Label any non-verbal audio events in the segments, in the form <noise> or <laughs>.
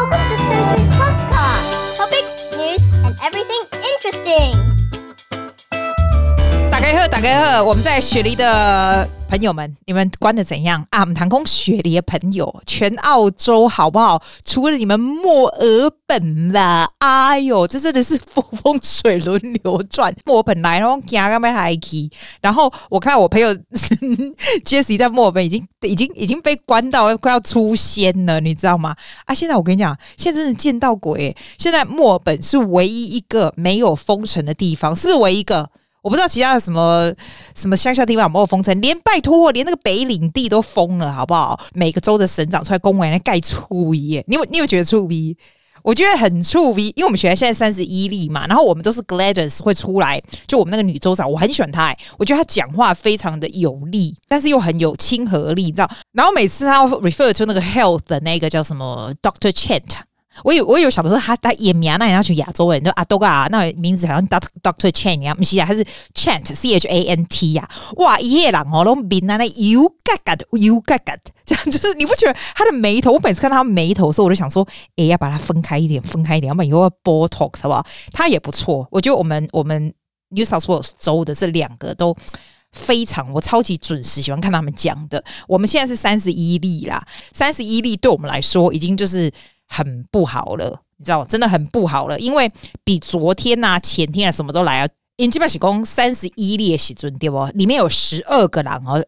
Welcome to Susie's 大家好，大家好，我们在雪梨的朋友们，你们关的怎样啊？我们谈空雪梨的朋友，全澳洲好不好？除了你们墨尔本啦，<laughs> 哎呦，这真的是风风水轮流转。墨尔本来然后加个麦海奇，然后我看我朋友 <laughs> Jessie 在墨尔本已经已经已经被关到快要出仙了，你知道吗？啊，现在我跟你讲，现在真的见到鬼。现在墨尔本是唯一一个没有封城的地方，是不是唯一一个？我不知道其他的什么什么乡下地方有没有封城，连拜托，连那个北领地都封了，好不好？每个州的省长出来公务员来盖粗耶，你有你有觉得粗逼？我觉得很粗逼，因为我们学校现在三十一例嘛，然后我们都是 Gladys 会出来，就我们那个女州长，我很喜欢她，我觉得她讲话非常的有力，但是又很有亲和力，你知道？然后每次她 refer to 那个 health 的那个叫什么 Doctor Chant。我有我有想说他他也名那也要去亚洲人，就阿多嘎那名字好像 Doctor Doctor Chan 一样，不是啊，他是 Chant C H A N T 呀，哇，夜郎哦，都名那那 You got got You got got 这样就是你不觉得他的眉头？我每次看到他眉头的时候，我就想说，哎，要把它分开一点，分开一点，要不然以后要 Botox 好不好？他也不错，我觉得我们我们 New South Wales 州的这两个都非常，我超级准时，喜欢看他们讲的。我们现在是三十一例啦，三十一例对我们来说已经就是。很不好了，你知道，真的很不好了，因为比昨天呐、啊、前天啊什么都来啊，因基本是讲三十一列的时阵对不？里面有十二个人哦。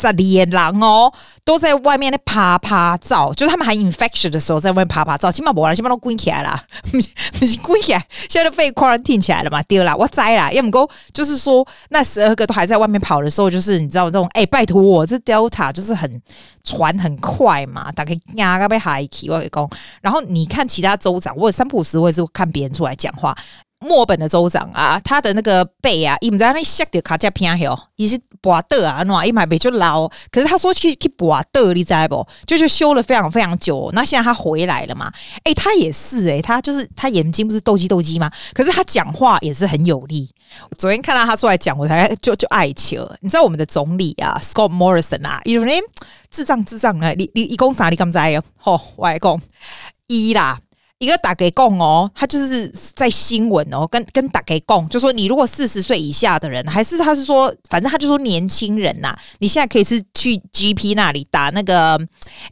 在连狼哦，都在外面那趴趴走，就是他们还 infection 的时候，在外面趴趴走，起码不然，起码都关起来了，<laughs> 不是关起来，现在都被 quarantine 起来了嘛？丢了，我栽了，要么够，就是说那十二个都还在外面跑的时候，就是你知道这种，哎、欸，拜托我这 Delta 就是很传很快嘛，大概压个被海起我给讲，然后你看其他州长，我三普斯我也是看别人出来讲话。墨本的州长啊，他的那个背啊，伊唔知那削的卡加偏哦，伊是拔的啊，喏，伊买背就老。可是他说去去拔的，你知道不？就是修了非常非常久。那现在他回来了嘛？诶、他也是诶、他就是他眼睛不是斗鸡斗鸡吗？可是他讲话也是很有力。昨天看到他出来讲，我才就就爱球。你知道我们的总理啊，Scott Morrison 啊，有人智障智障啊，你你一讲啥你敢知哦？吼，我来讲一啦。一个打给共哦，他就是在新闻哦，跟跟打给共，就说你如果四十岁以下的人，还是他是说，反正他就说年轻人呐、你现在可以是去 GP 那里打那个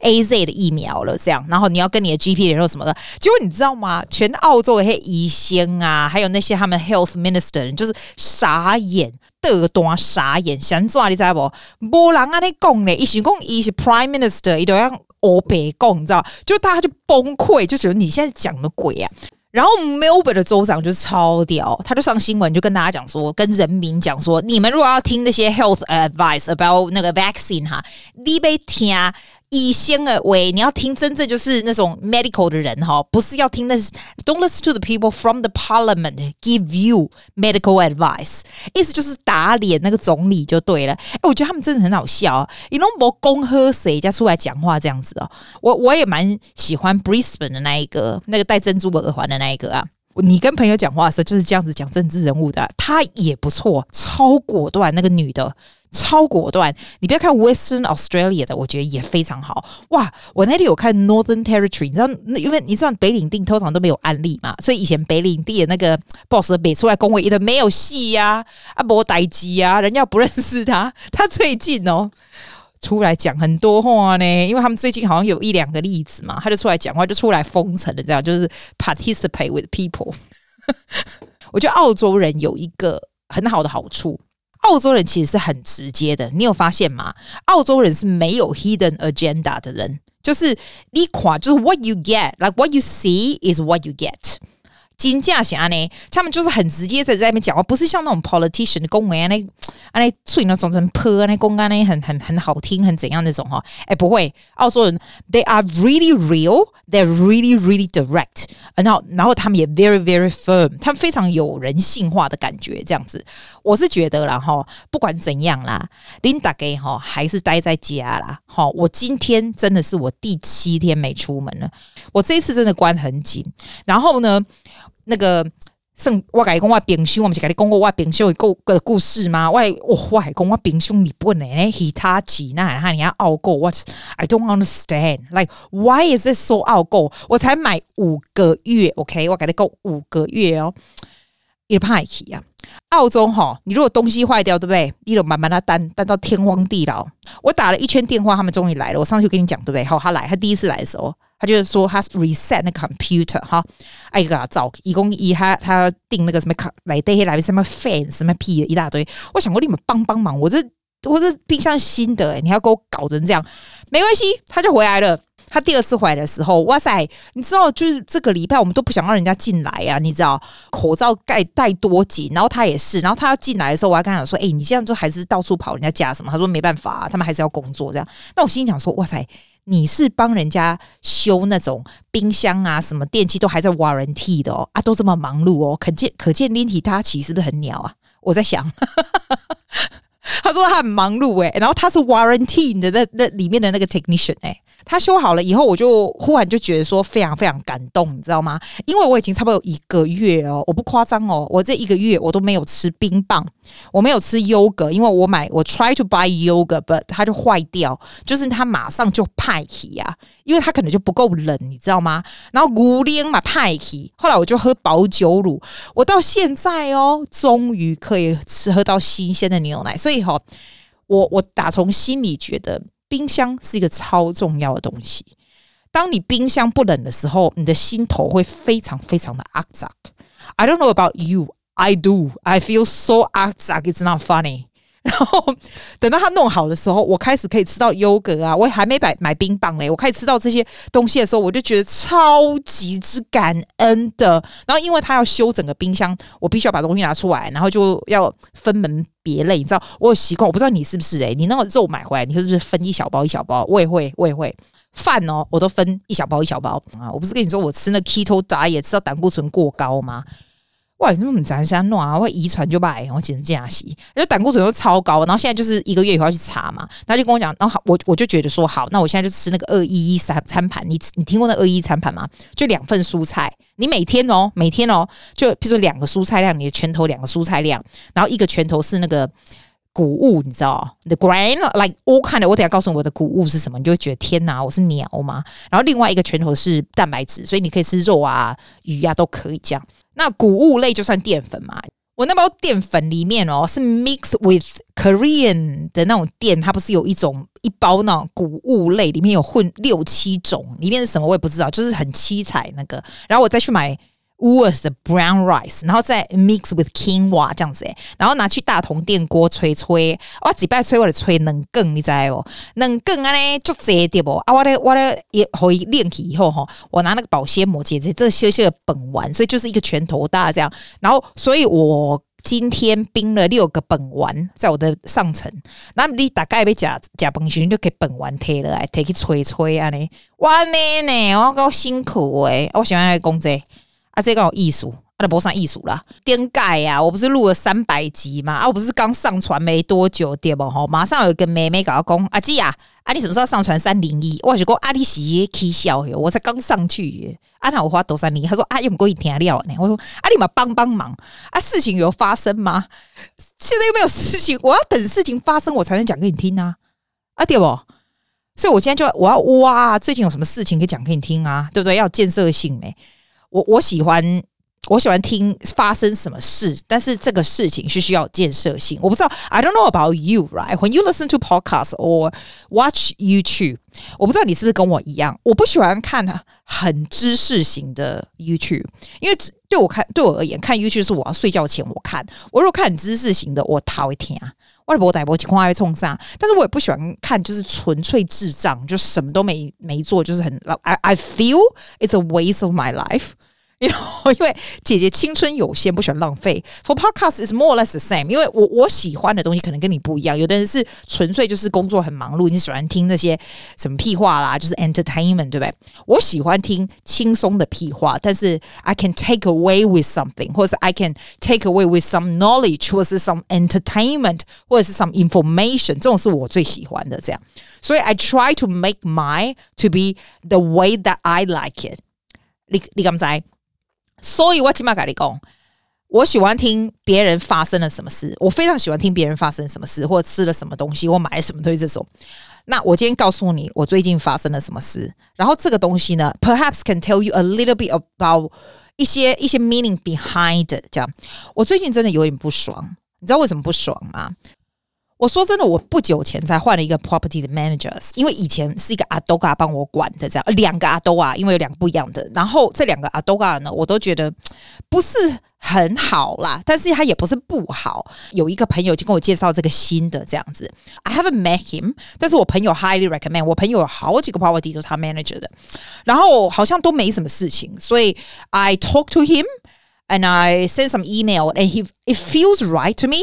AZ 的疫苗了，这样，然后你要跟你的 GP 联络什么的，结果你知道吗？全澳洲的那些医生啊，还有那些他们 Health Minister 人就是傻眼，得多傻眼，想抓你知道不？没人啊，你讲嘞，一想讲伊是 Prime Minister，伊都要。欧北共，你知道？就大家就崩溃，就觉得你现在讲的鬼啊？然后 Melbourne 的州长就是超屌，他就上新闻就跟大家讲说，跟人民讲说，你们如果要听那些 health advice about 那个 vaccine 哈，你别听。以先而为，你要听真正就是那种 medical 的人哈，不是要听那 don't listen to the people from the parliament give you medical advice，意思就是打脸那个总理就对了。哎，我觉得他们真的很好笑啊，你都没公喝谁家出来讲话这样子哦。我我也蛮喜欢 Brisbane 的那一个，那个戴珍珠耳环的那一个啊。你跟朋友讲话的时候就是这样子讲政治人物的，他也不错，超果断那个女的。超果断，你不要看 Western Australia 的，我觉得也非常好。哇，我那里有看 Northern Territory，你知道，因为你知道北领地通常都没有案例嘛，所以以前北领地的那个 boss 北出来恭维的没有戏呀，啊，没代志啊，人家不认识他。<laughs> 他最近哦出来讲很多话呢，因为他们最近好像有一两个例子嘛，他就出来讲话，就出来封城了，这样就是 participate with people。<laughs> 我觉得澳洲人有一个很好的好处。澳洲人其实是很直接的，你有发现吗？澳洲人是没有 hidden agenda 的人，就是你看，就是 what you get，like what you see is what you get。金价侠呢？他们就是很直接在在那边讲话，不是像那种 politician 的公文啊，那啊那嘴那种很泼那公干那很很很好听，很怎样那种哈？哎，不会，澳洲人 they are really real，they're really really direct，然后然后他们也 very very firm，他们非常有人性化的感觉，这样子，我是觉得啦哈，不管怎样啦，琳达给哈还是待在家啦，哈，我今天真的是我第七天没出门了，我这一次真的关很紧，然后呢？那个圣我跟你讲我冰箱，我不是跟你讲过我冰箱有个故事吗？我我我还讲我冰箱里不能诶，Hitachi 那他你要傲购，what I don't understand like why is it so 傲购？我才买五个月，OK，我给你讲五个月哦，也派去啊。澳洲哈，你如果东西坏掉，对不对？你就慢慢的担担到天荒地老。我打了一圈电话，他们终于来了。我上次就跟你讲，对不对？好，他来，他第一次来的时候。他就是说他 reset 那个 computer 哈，哎个找一共一他他订那个什么卡来对来什么 fans，什么屁的一大堆，我想过你们帮帮忙，我这我这冰箱新的诶，你要给我搞成这样，没关系，他就回来了。他第二次回来的时候，哇塞，你知道就是这个礼拜我们都不想让人家进来、啊，你知道口罩盖戴多紧，然后他也是，然后他要进来的时候，我还跟他讲说，哎，你这样就还是到处跑人家家什么？他说没办法、他们还是要工作这样。那我心里想说，哇塞。你是帮人家修那种冰箱啊，什么电器都还在 warranty 的哦，啊，都这么忙碌哦，可见可见 Hitachi 是不是很鸟啊？我在想，<laughs> 他说他很忙碌诶、然后他是 warranty 的那那里面的那个 technician 诶、他修好了以后，我就忽然就觉得说非常非常感动，你知道吗？因为我已经差不多有一个月哦，我不夸张哦，我这一个月我都没有吃冰棒，我没有吃优格，因为我买我 try to buy yogurt，but 它就坏掉，就是它马上就派起呀，因为它可能就不够冷，你知道吗？然后牛奶嘛派起，后来我就喝保酒乳，我到现在哦，终于可以吃喝到新鲜的牛奶，所以哈、我我打从心里觉得。冰箱是一个超重要的东西。当你冰箱不冷的时候，你的心头会非常非常的阿杂。I don't know about you, I do. I feel so 阿杂，it's not funny. 然后等到它弄好的时候，我开始可以吃到优格啊，我还没买买冰棒嘞，我开始吃到这些东西的时候，我就觉得超级之感恩的。然后因为他要修整个冰箱，我必须要把东西拿出来，然后就要分门别类。你知道我有习惯，我不知道你是不是诶、你那个肉买回来，你是不是分一小包一小包？我也会，我也会。饭哦，我都分一小包一小包啊。我不是跟你说我吃那 keto diet 吃到胆固醇过高吗？哇，你这么咱瞎弄啊！会遗传就败，我简直这样洗，就胆固醇都超高。然后现在就是一个月以后要去查嘛，他就跟我讲，然后好，我我就觉得说好，那我现在就吃那个二一一餐餐盘。你你听过那二一一餐盘吗？就两份蔬菜，你每天哦，每天哦，就譬如说两个蔬菜量，你的拳头两个蔬菜量，然后一个拳头是那个。谷物，你知道？The grain, like all kind of。我等下告诉你我的谷物是什么，你就会觉得天哪，我是鸟吗？然后另外一个拳头是蛋白质，所以你可以吃肉啊、鱼啊都可以这样。那谷物类就算淀粉嘛。我那包淀粉里面哦是 mixed with Korean 的那种淀，它不是有一种一包那种谷物类，里面有混六七种，里面是什么我也不知道，就是很七彩那个。然后我再去买。Woolworths 的 brown rice，然后再 mix with quinoa 这样子，然后拿去大同电锅吹吹，我几摆吹我的吹能更，你知道不？能更啊呢就这点不啊，我的我的也可以练起以后哈，我拿那个保鲜膜接着这些些本丸，所以就是一个拳头大这样。然后，所以我今天冰了六个本丸在我的上层，那你大概要加加本时就给本丸贴了来贴去吹吹啊呢，哇呢呢，我够辛苦诶，我喜欢来讲这。啊，这个有艺术，啊，都不算艺术啦。点解呀？我不是录了三百集嘛？啊，我不是刚上传没多久，对不？吼，马上有一个妹妹跟我讲，阿姊啊，啊，你什么时候上传三零一？我就讲阿里西起笑哟，我才刚上去耶，啊，那我花多三零？他说啊，又不够一天料呢。我说啊，你们帮帮忙啊，事情有发生吗？现在又没有事情，我要等事情发生，我才能讲给你听啊，啊，对不？所以我今天就我要哇，最近有什么事情可以讲给你听啊？对不对？要建设性没？我我喜欢我喜欢听发生什么事，但是这个事情是需要建设性。我不知道，I don't know about you, right? When you listen to podcasts or watch YouTube，我不知道你是不是跟我一样，我不喜欢看很知识型的 YouTube，因为对我看对我而言，看 YouTube 是我要睡觉前我看。我如果看知识型的，我头会痛，我也不带波情况会冲上。但是我也不喜欢看就是纯粹智障，就什么都没没做，就是很 I I feel it's a waste of my life。因为因为姐姐青春有限，不喜欢浪费。For podcast is more or less the same。因为我我喜欢的东西可能跟你不一样。有的人是纯粹就是工作很忙碌，你喜欢听那些什么屁话啦，就是 entertainment，对不对？我喜欢听轻松的屁话，但是 I can take away with something，或者是 I can take away with some knowledge，或者是 some entertainment，或者是 some information。这种是我最喜欢的。这样，所以 I try to make mine to be the way that I like it 你。你你敢知？ 所以我起码跟你讲，我喜欢听别人发生了什么事，我非常喜欢听别人发生什么事，或者吃了什么东西，或买了什么东西这种。那我今天告诉你，我最近发生了什么事，然后这个东西呢，perhaps can tell you a little bit about 一些一些 meaning behind 这样。我最近真的有点不爽，你知道为什么不爽吗？我说真的，我不久前才换了一个 property 的 managers，因为以前是一个阿多嘎帮我管的，这样两个阿多啊，因为有两个不一样的。然后这两个阿多嘎呢，我都觉得不是很好啦，但是他也不是不好。有一个朋友就跟我介绍这个新的这样子，I haven't met him，但是我朋友 highly recommend，我朋友有好几个 property 都是他 manager 的，然后好像都没什么事情，所以 I talk to him and I send some email and he it feels right to me。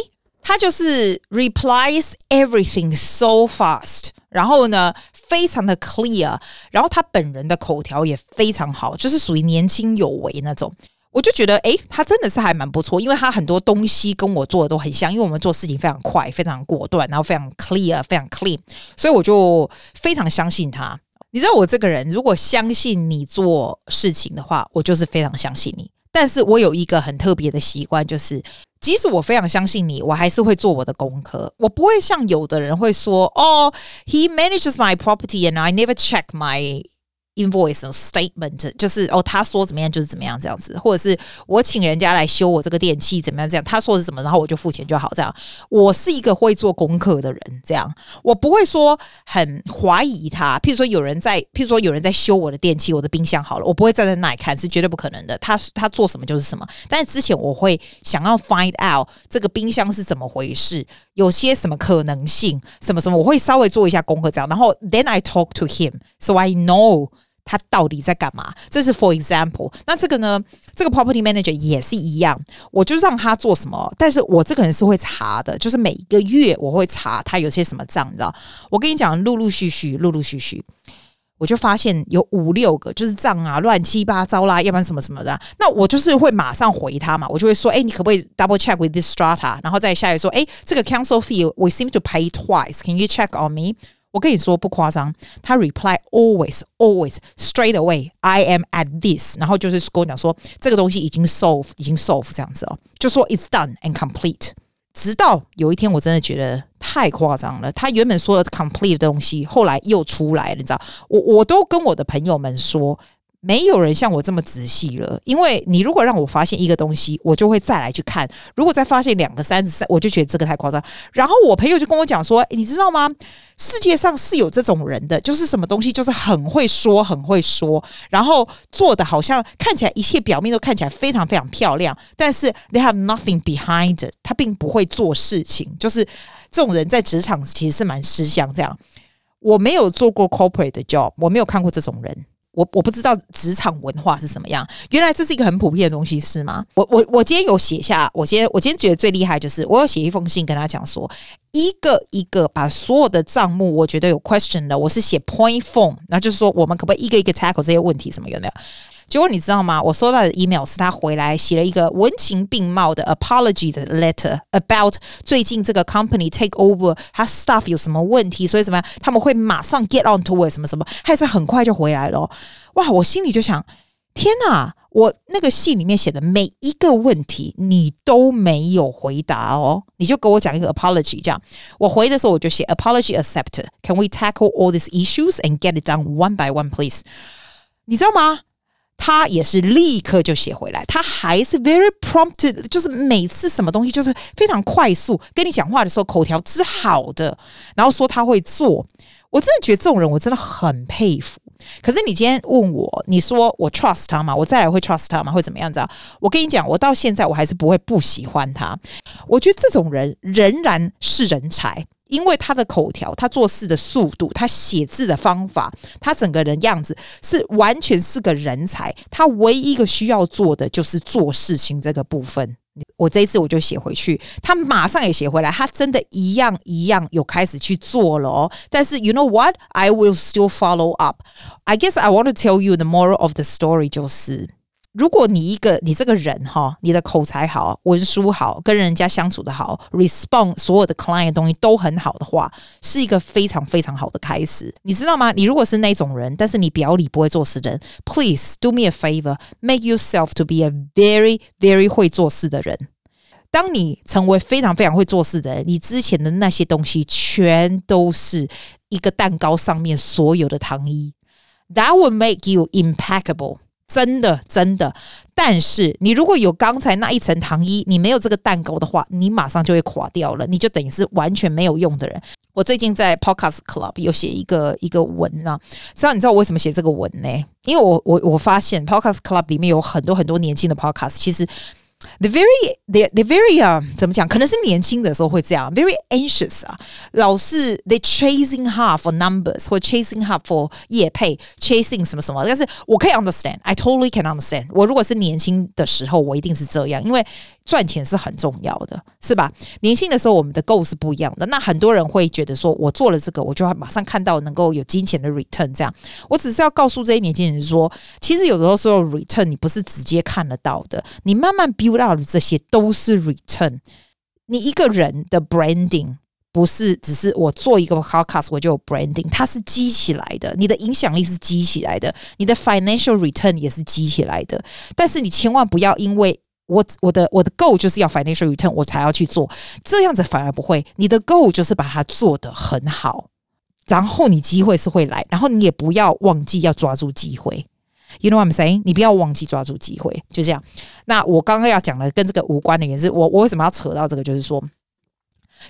他就是 replies everything so fast，然后呢，非常的 clear，然后他本人的口条也非常好，就是属于年轻有为那种。我就觉得，诶，他真的是还蛮不错，因为他很多东西跟我做的都很像，因为我们做事情非常快，非常果断，然后非常 clear，非常 clean，所以我就非常相信他。你知道我这个人，如果相信你做事情的话，我就是非常相信你。但是我有一个很特别的习惯，就是。即使我非常相信你，我还是会做我的功课。我不会像有的人会说：“哦，he manages my property and I never check my。” Invoice statement 就是哦，他说怎么样就是怎么样这样子，或者是我请人家来修我这个电器怎么样这样，他说是什么，然后我就付钱就好这样。我是一个会做功课的人，这样我不会说很怀疑他。譬如说有人在，譬如说有人在修我的电器，我的冰箱好了，我不会站在那里看，是绝对不可能的。他他做什么就是什么。但是之前我会想要 find out 这个冰箱是怎么回事，有些什么可能性，什么什么，我会稍微做一下功课这样。然后 then I talk to him, so I know。他到底在干嘛？这是 for example。那这个呢？这个 property manager 也是一样，我就让他做什么。但是我这个人是会查的，就是每个月我会查他有些什么账，你知道？我跟你讲，陆陆续续，陆陆续续，我就发现有五六个就是账啊，乱七八糟啦，要不然什么什么的。那我就是会马上回他嘛，我就会说，哎，你可不可以 double check with this strata？然后再下来说，哎，这个 council fee we seem to pay twice，can you check on me？我跟你说不夸张，他 reply always always straight away I am at this，然后就是跟我讲说这个东西已经 solve 已经 solve 这样子哦，就说 it's done and complete。直到有一天我真的觉得太夸张了，他原本说的 complete 的东西后来又出来了，你知道，我我都跟我的朋友们说。没有人像我这么仔细了，因为你如果让我发现一个东西，我就会再来去看。如果再发现两个、三个、三，我就觉得这个太夸张。然后我朋友就跟我讲说：“你知道吗？世界上是有这种人的，就是什么东西就是很会说，很会说，然后做的好像看起来一切表面都看起来非常非常漂亮，但是 they have nothing behind 他并不会做事情。就是这种人在职场其实是蛮吃香。这样，我没有做过 corporate 的 job，我没有看过这种人。”我我不知道职场文化是什么样，原来这是一个很普遍的东西，是吗？我我我今天有写下，我今天我今天觉得最厉害就是我有写一封信跟他讲说，一个一个把所有的账目我觉得有 question 的，我是写 point form，那就是说我们可不可以一个一个 tackle 这些问题什么有没有？结果你知道吗？我收到的 email 是他回来写了一个文情并茂的 apology 的 letter about 最近这个 company take over，他 staff 有什么问题，所以怎么样他们会马上 get on to it 什么什么，还是很快就回来了。哇！我心里就想，天哪！我那个信里面写的每一个问题你都没有回答哦，你就给我讲一个 apology 这样。我回的时候我就写 apology accepted。Can we tackle all these issues and get it done one by one, please？你知道吗？他也是立刻就写回来，他还是 very prompted，就是每次什么东西就是非常快速，跟你讲话的时候口条之好的，然后说他会做，我真的觉得这种人我真的很佩服。可是你今天问我，你说我 trust 他吗？我再来会 trust 他吗？会怎么样子啊？我跟你讲，我到现在我还是不会不喜欢他。我觉得这种人仍然是人才。因为他的口条，他做事的速度，他写字的方法，他整个人样子是完全是个人才。他唯一一个需要做的就是做事情这个部分。我这一次我就写回去，他马上也写回来，他真的一样一样有开始去做了哦。但是 you know what? I will still follow up. I guess I want to tell you the moral of the story 就是。如果你一个你这个人哈，你的口才好，文书好，跟人家相处的好，respond 所有的 client 东西都很好的话，是一个非常非常好的开始。你知道吗？你如果是那种人，但是你表里不会做事的人，please do me a favor，make yourself to be a very very 会做事的人。当你成为非常非常会做事的人，你之前的那些东西全都是一个蛋糕上面所有的糖衣，that will make you impeccable。真的，真的。但是你如果有刚才那一层糖衣，你没有这个蛋糕的话，你马上就会垮掉了，你就等于是完全没有用的人。我最近在 Podcast Club 有写一个一个文啊，知道你知道我为什么写这个文呢？因为我我我发现 Podcast Club 里面有很多很多年轻的 Podcast，其实。The very, the the very 啊，怎么讲？可能是年轻的时候会这样，very anxious 啊，老是 they chasing hard for numbers 或 chasing hard for 业配，chasing 什么什么。但是我可以 understand，I totally can understand。我如果是年轻的时候，我一定是这样，因为。 赚钱是很重要的，是吧？年轻的时候，我们的 goal 是不一样的。那很多人会觉得说，我做了这个，我就要马上看到能够有金钱的 return。这样，我只是要告诉这些年轻人说，其实有的时候所有 return 你不是直接看得到的，你慢慢 build out 的这些都是 return。你一个人的 branding 不是只是我做一个 podcast 我就有 branding，它是积起来的，你的影响力是积起来的，你的 financial return 也是积起来的。但是你千万不要因为我我的我的 goal 就是要 financial return，我才要去做，这样子反而不会。你的 goal 就是把它做得很好，然后你机会是会来，然后你也不要忘记要抓住机会。You know what I'm saying？你不要忘记抓住机会，就这样。那我刚刚要讲的跟这个无关的也是，我我为什么要扯到这个？就是说。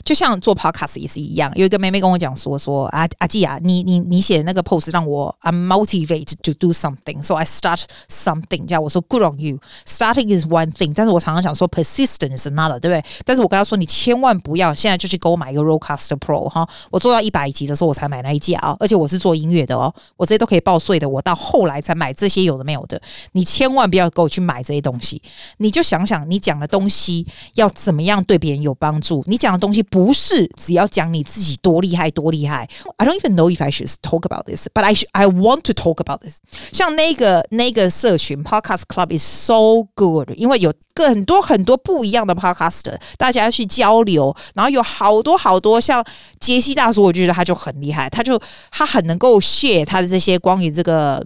就像做 podcast 也是一样，有一个妹妹跟我讲说说啊阿季啊，你你你写的那个 post 让我 I motivate to do something，so I start something。叫我说 good on you，starting is one thing，但是我常常讲说 persistent is another，对不对？但是我跟他说你千万不要现在就去给我买一个 r o a d c a s t Pro 哈，我做到一百集的时候我才买那一架啊，而且我是做音乐的哦，我这些都可以报税的，我到后来才买这些有的没有的，你千万不要给我去买这些东西，你就想想你讲的东西要怎么样对别人有帮助，你讲的东西。不是只要讲你自己多厉害多厉害。I don't even know if I should talk about this, but I I want to talk about this。像那个那个社群 Podcast Club is so good，因为有很多很多不一样的 Podcaster，大家要去交流，然后有好多好多像杰西大叔，我觉得他就很厉害，他就他很能够 share 他的这些关于这个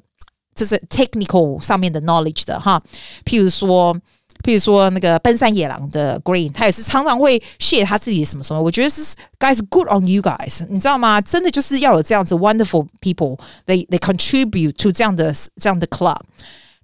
就是 technical 上面的 knowledge 的哈，譬如说。 譬如说那个奔山野狼的 Green，他也是常常会 share 他自己什么什么。我觉得是 guys good on you guys，你知道吗？真的就是要有这样子 wonderful people，they they contribute to 这样的这样的 club。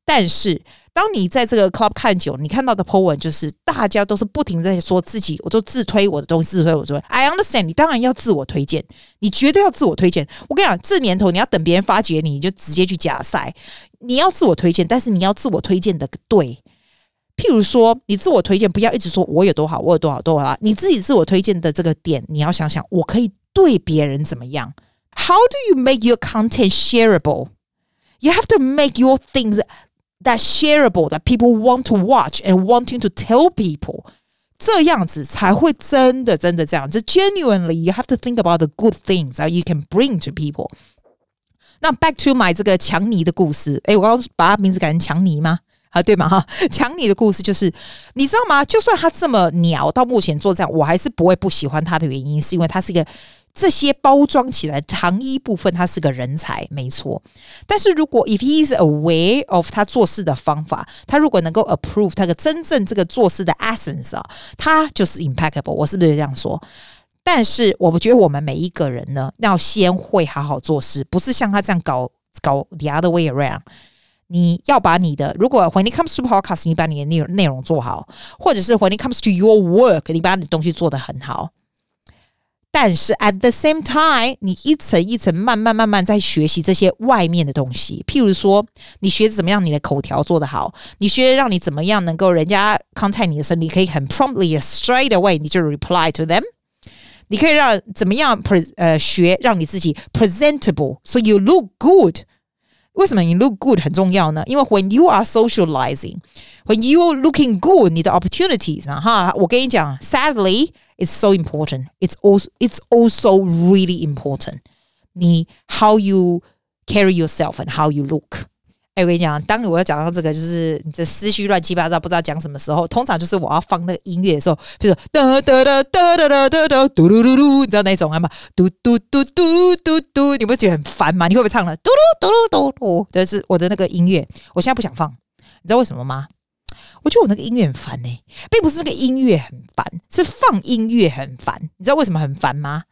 但是当你在这个 club 看久，你看到的 po 文就是大家都是不停在说自己，我都自推我的东西，自推我的东西。I understand，你当然要自我推荐，你绝对要自我推荐。我跟你讲，这年头你要等别人发掘你，你就直接去假赛。你要自我推荐，但是你要自我推荐的对。譬如说，你自我推荐不要一直说我有多好，我有多好多好。你自己自我推荐的这个点，你要想想，我可以对别人怎么样？How do you make your content shareable? You have to make your things that shareable that people want to watch and wanting to tell people。这样子才会真的真的这样。子 genuinely, you have to think about the good things that you can bring to people。那 back to my 这个强尼的故事，诶，我刚刚把他名字改成强尼吗？啊，对吗？哈，强尼的故事就是，你知道吗？就算他这么鸟，到目前做这样，我还是不会不喜欢他的原因，是因为他是一个这些包装起来糖衣部分，他是个人才，没错。但是如果 if he is aware of 他做事的方法，他如果能够 approve 他的真正这个做事的 essence 啊，他就是 impeccable。我是不是这样说？但是我觉得我们每一个人呢，要先会好好做事，不是像他这样搞搞 the other way around。你要把你的，如果 when it comes to podcast，你把你的内容内容做好，或者是 when it comes to your work，你把你的东西做得很好。但是 at the same time，你一层一层慢慢慢慢在学习这些外面的东西。譬如说，你学怎么样你的口条做得好，你学让你怎么样能够人家 contact 你的时候，你可以很 promptly straight away 你就 reply to them。你可以让怎么样 pre 呃学让你自己 presentable，so you look good。 为什么你 look good 很重要呢？因为 when you are socializing，when you are looking good，你的 opportunities 啊哈，我跟你讲，sadly it's so important. It's also it's also really important. 你 how you carry yourself and how you look 哎，我跟你讲，当我要讲到这个，就是你的思绪乱七八糟，不知道讲什么时候，通常就是我要放那个音乐的时候，比如说哒哒哒哒哒哒哒哒嘟噜噜噜，你知道那种吗？嘟嘟嘟嘟嘟嘟，你不觉得很烦吗？你会不会唱了？嘟噜嘟噜嘟嘟，这是我的那个音乐，我现在不想放，你知道为什么吗？我觉得我那个音乐很烦呢、欸，并不是那个音乐很烦，是放音乐很烦。你知道为什么很烦吗？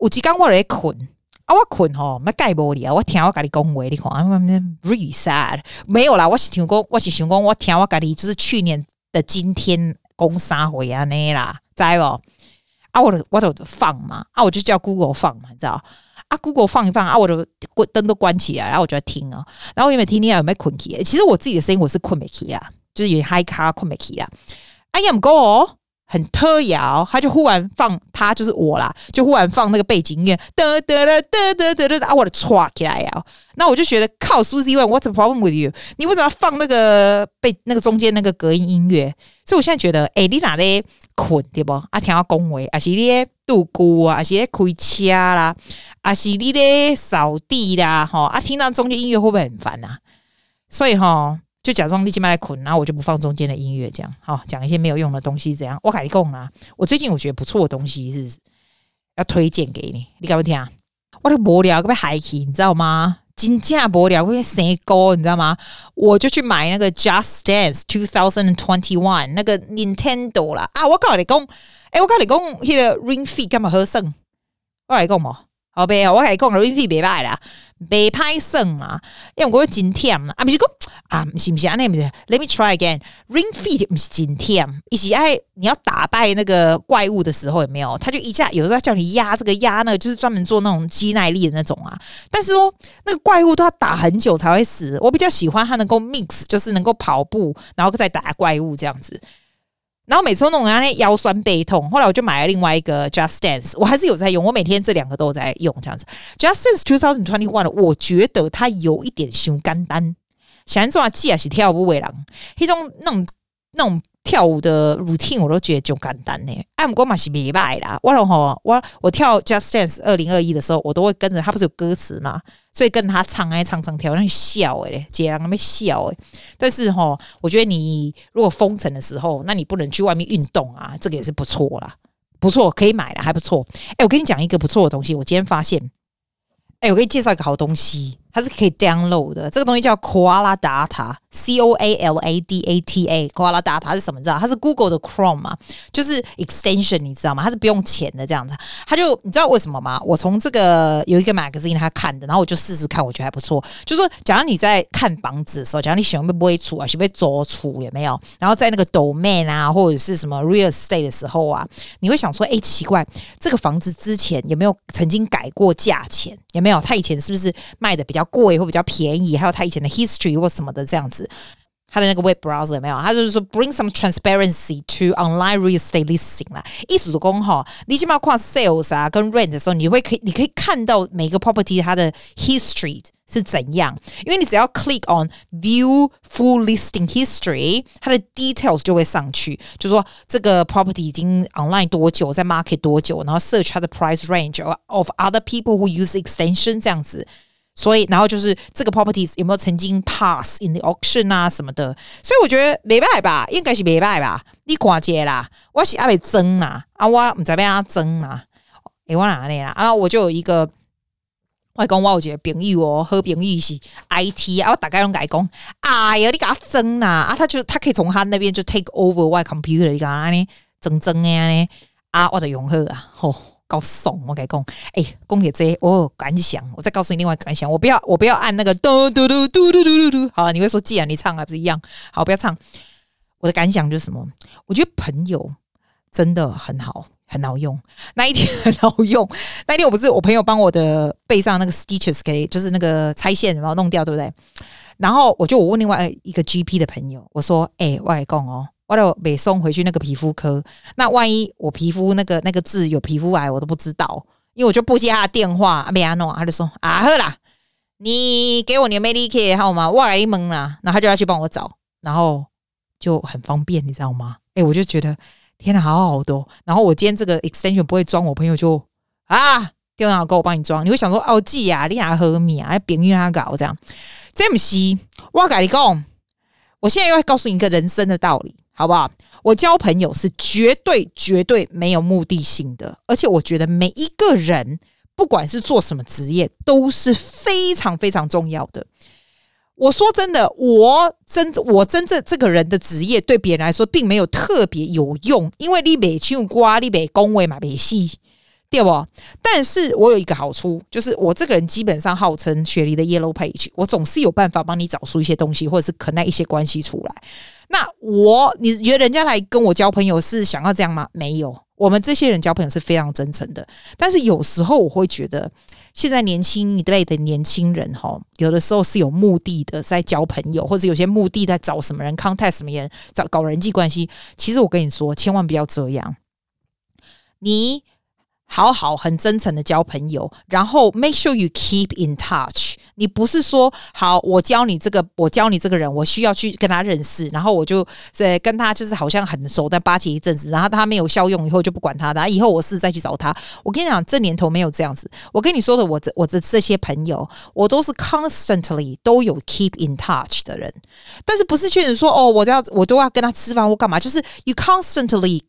有几刚我在困。啊，我困吼，没盖玻璃啊！我听我跟你讲话，你看，really sad。没有啦，我是听讲，我是想讲，我听我跟你就是去年的今天讲啥话啊？那啦，知无？啊，我我就放嘛，啊，我就叫 Google 放嘛，你知道？啊，Google 放一放啊，我的灯都关起来，然后我就在听啊。然后我有没有听你有没有困起？其实我自己的声音我是困没起啊，就是有点嗨卡困没起啊。I am go。很特摇，他就忽然放，他就是我啦，就忽然放那个背景音乐，得得得得得得啊，我的唰起来呀！那我就觉得靠，Susie What's the problem with you？你为什么要放那个背那个中间那个隔音音乐？所以我现在觉得，哎、你哪里困对不？啊，听我讲话，啊是你度过啊，啊是咧开车啦，啊是你咧扫地啦，哈啊，听到中间音乐会不会很烦啊？所以哈。就假装立即麦来捆，然后我就不放中间的音乐，这样好讲一些没有用的东西，怎样我跟你讲啊，我最近我觉得不错的东西是要推荐给你，你敢不听啊？我的无聊，可不海奇，你知道吗？真正无聊，可不生高，你知道吗？我就去买那个 Just Dance 2021那个 Nintendo 啦啊！我告诉你讲，哎，我告诉你讲，那个 Ring Fit 干嘛好省？我跟你讲嘛，好呗，我跟你讲，Ring Fit 别买啦。被拍省嘛？因为我觉得真忝啊！不是讲啊，是不是啊？那不是？Let me try again. Ring Fit 不是真忝，一起爱你要打败那个怪物的时候有没有？他就一下有时候叫你压这个压那个，就是专门做那种肌耐力的那种啊。但是哦，那个怪物都要打很久才会死。我比较喜欢他能够 mix，就是能够跑步，然后再打怪物这样子。然后每次都弄人家腰酸背痛，后来我就买了另外一个 Just Dance，我还是有在用，我每天这两个都在用这样子。Just Dance 2021，我觉得它有一点熊肝单，想做啊，既然是跳舞的人，那种那种那种。跳舞的 routine 我都觉得就简单呢，哎，不过嘛是没败啦。我吼，我我跳 Just Dance 二零二一的时候，我都会跟着他，不是有歌词嘛，所以跟着他唱，哎，唱唱跳，那笑诶，姐让他们笑诶。但是吼，我觉得你如果封城的时候，那你不能去外面运动啊，这个也是不错啦，不错，可以买了，还不错。哎，我跟你讲一个不错的东西，我今天发现，哎，我给你介绍一个好东西。它是可以 download 的，这个东西叫 Koala Data C O A L A D A T A Koala Data 是什么？你知道？它是 Google 的 Chrome 嘛，就是 extension，你知道吗？它是不用钱的这样子。它就你知道为什么吗？我从这个有一个 magazine 他看的，然后我就试试看，我觉得还不错。就说，假如你在看房子的时候，假如你喜欢被不会出啊，喜欢被租出有没有？然后在那个 domain 啊，或者是什么 real estate 的时候啊，你会想说，哎，奇怪，这个房子之前有没有曾经改过价钱？有没有？他以前是不是卖的比较贵或比较便宜？还有他以前的 history 或什么的这样子，他的那个 web browser 有没有？他就是说 bring some transparency to online real estate listing 啦。意思讲哈，你起码看 sales 啊跟 rent 的时候，你会可以你可以看到每个 property 它的 history 是怎样，因为你只要 click on view full listing history，它的 details 就会上去，就说这个 property 已经 online 多久，在 market 多久，然后 search 它的 price range of other people who use extension 这样子， 所以然后就是这个 properties 有没有曾经 pass in the auction 啊什么的，所以我觉得没败吧，应该是没败吧，你看这啦，我是阿未争啦，啊我唔知要阿争啦，诶我哪里啦，啊我就有一个。我讲我有一个朋友哦，好朋友是 IT 啊，我大概拢甲伊讲，哎呀，你甲他争呐啊，他就他可以从他那边就 take over 我 computer，你讲安尼争争诶安尼。啊，我就用好啊，吼，够爽，我甲伊讲，诶，讲起这我有感想，我再告诉你另外感想，我不要我不要按那个嘟嘟嘟嘟嘟嘟嘟，好，你会说既然你唱还不是一样，好，不要唱，我的感想就是什么？我觉得朋友真的很好。很好用，那一天很好用。那一天我不是我朋友帮我的背上那个 stitches 给，就是那个拆线，然后弄掉，对不对？然后我就我问另外一个 GP 的朋友，我说：“哎、欸，我来讲哦，我得被送回去那个皮肤科。那万一我皮肤那个那个痣有皮肤癌，我都不知道，因为我就不接他的电话，没安弄，他就说啊，好啦，你给我你的 Medicare 号码，我来蒙啦。然后他就要去帮我找，然后就很方便，你知道吗？哎、我就觉得。天呐，好好多！然后我今天这个 extension 不会装，我朋友就啊电话给我帮你装，你会想说哦，记啊，你俩喝米啊，别人他搞这样。这么西，我跟你讲，我现在要告诉你一个人生的道理，好不好？我交朋友是绝对绝对没有目的性的，而且我觉得每一个人，不管是做什么职业，都是非常非常重要的。我说真的，我真我真正这个人的职业对别人来说并没有特别有用，因为你没唱歌，你没恭维嘛，没戏，对不？但是我有一个好处，就是我这个人基本上号称雪梨的 Yellow Page，我总是有办法帮你找出一些东西，或者是啃来一些关系出来。那我你觉得人家来跟我交朋友是想要这样吗？没有。我们这些人交朋友是非常真诚的，但是有时候我会觉得，现在年轻一辈的年轻人哈，有的时候是有目的的在交朋友，或者有些目的在找什么人，contact 什么人，找搞人际关系。其实我跟你说，千万不要这样，你。好好很真诚的交朋友，然后 make sure you keep in touch。你不是说好我教你这个，我教你这个人，我需要去跟他认识，然后我就在跟他就是好像很熟的巴结一阵子，然后他没有效用以后就不管他的，以后我是再去找他。我跟你讲，这年头没有这样子。我跟你说的，我这我的这些朋友，我都是 constantly 都有 keep in touch 的人，但是不是确实说哦，我要我都要跟他吃饭或干嘛，就是 you constantly。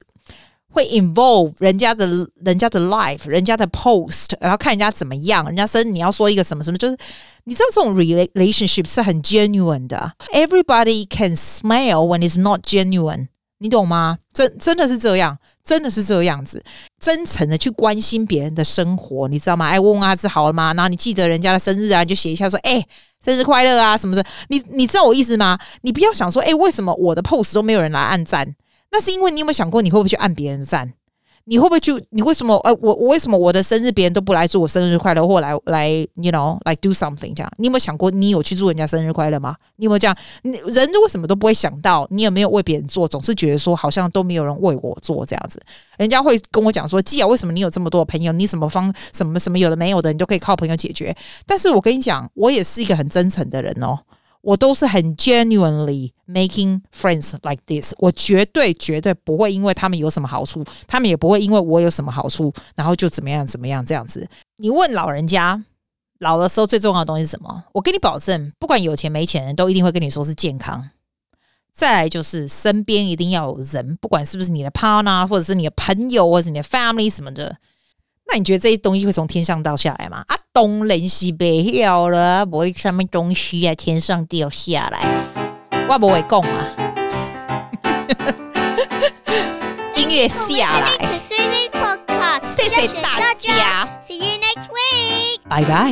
会 involve 人家的人家的 life，人家的 post，然后看人家怎么样，人家生你要说一个什么什么，就是你知道这种 relationship 是很 genuine 的。Everybody can smile when it's not genuine，你懂吗？真真的是这样，真的是这样子，真诚的去关心别人的生活，你知道吗？哎，问问阿志好了吗？然后你记得人家的生日啊，就写一下说，哎，生日快乐啊什么的。你你知道我意思吗？你不要想说，哎，为什么我的 post 都没有人来按赞？那是因为你有没有想过，你会不会去按别人的赞？你会不会去？你为什么？呃，我我为什么我的生日别人都不来祝我生日快乐，或来来，you know，like do something 这样？你有没有想过，你有去祝人家生日快乐吗？你有没有这样？你人为什么都不会想到？你有没有为别人做？总是觉得说好像都没有人为我做这样子。人家会跟我讲说，既然，为什么你有这么多朋友？你什么方什么什么有的没有的，你都可以靠朋友解决。但是我跟你讲，我也是一个很真诚的人哦。我都是很 genuinely making friends like this，我绝对绝对不会因为他们有什么好处，他们也不会因为我有什么好处，然后就怎么样怎么样这样子。你问老人家，老的时候最重要的东西是什么？我跟你保证，不管有钱没钱都一定会跟你说是健康。再来就是身边一定要有人，不管是不是你的 partner，或者是你的朋友，或者是你的 family 什么的。那你觉得这些东西会从天上掉下来吗？啊，东人西北掉了，不会什么东西啊，天上掉下来，我不会讲啊。<laughs> 音乐下来，谢谢大家，See you next week，拜拜。